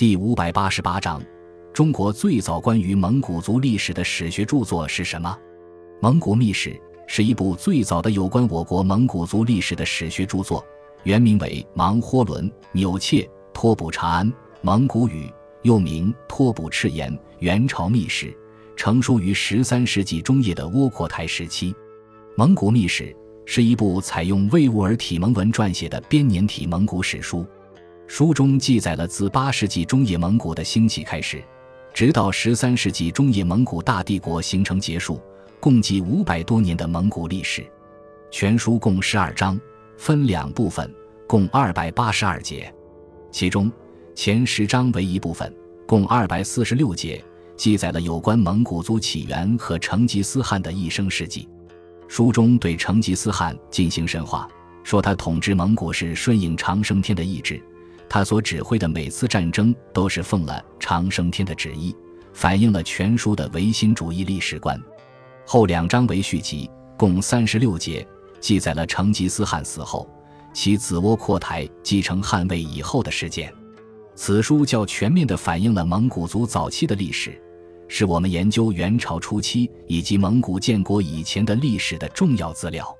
第五百八十八章：中国最早关于蒙古族历史的史学著作是什么？《蒙古秘史》是一部最早的有关我国蒙古族历史的史学著作，原名为《芒豁伦纽切托卜察安蒙古语》，又名《托卜赤言元朝秘史》，成书于十三世纪中叶的窝阔台时期。《蒙古秘史》是一部采用魏兀尔体蒙文撰写的编年体蒙古史书。书中记载了自八世纪中叶蒙古的兴起开始，直到十三世纪中叶蒙古大帝国形成结束，共计五百多年的蒙古历史。全书共十二章，分两部分，共二百八十二节。其中前十章为一部分，共二百四十六节，记载了有关蒙古族起源和成吉思汗的一生事迹。书中对成吉思汗进行神话，说他统治蒙古是顺应长生天的意志。他所指挥的每次战争都是奉了长生天的旨意，反映了全书的唯心主义历史观。后两章为续集，共三十六节，记载了成吉思汗死后，其子窝阔台继承汉位以后的事件。此书较全面地反映了蒙古族早期的历史，是我们研究元朝初期以及蒙古建国以前的历史的重要资料。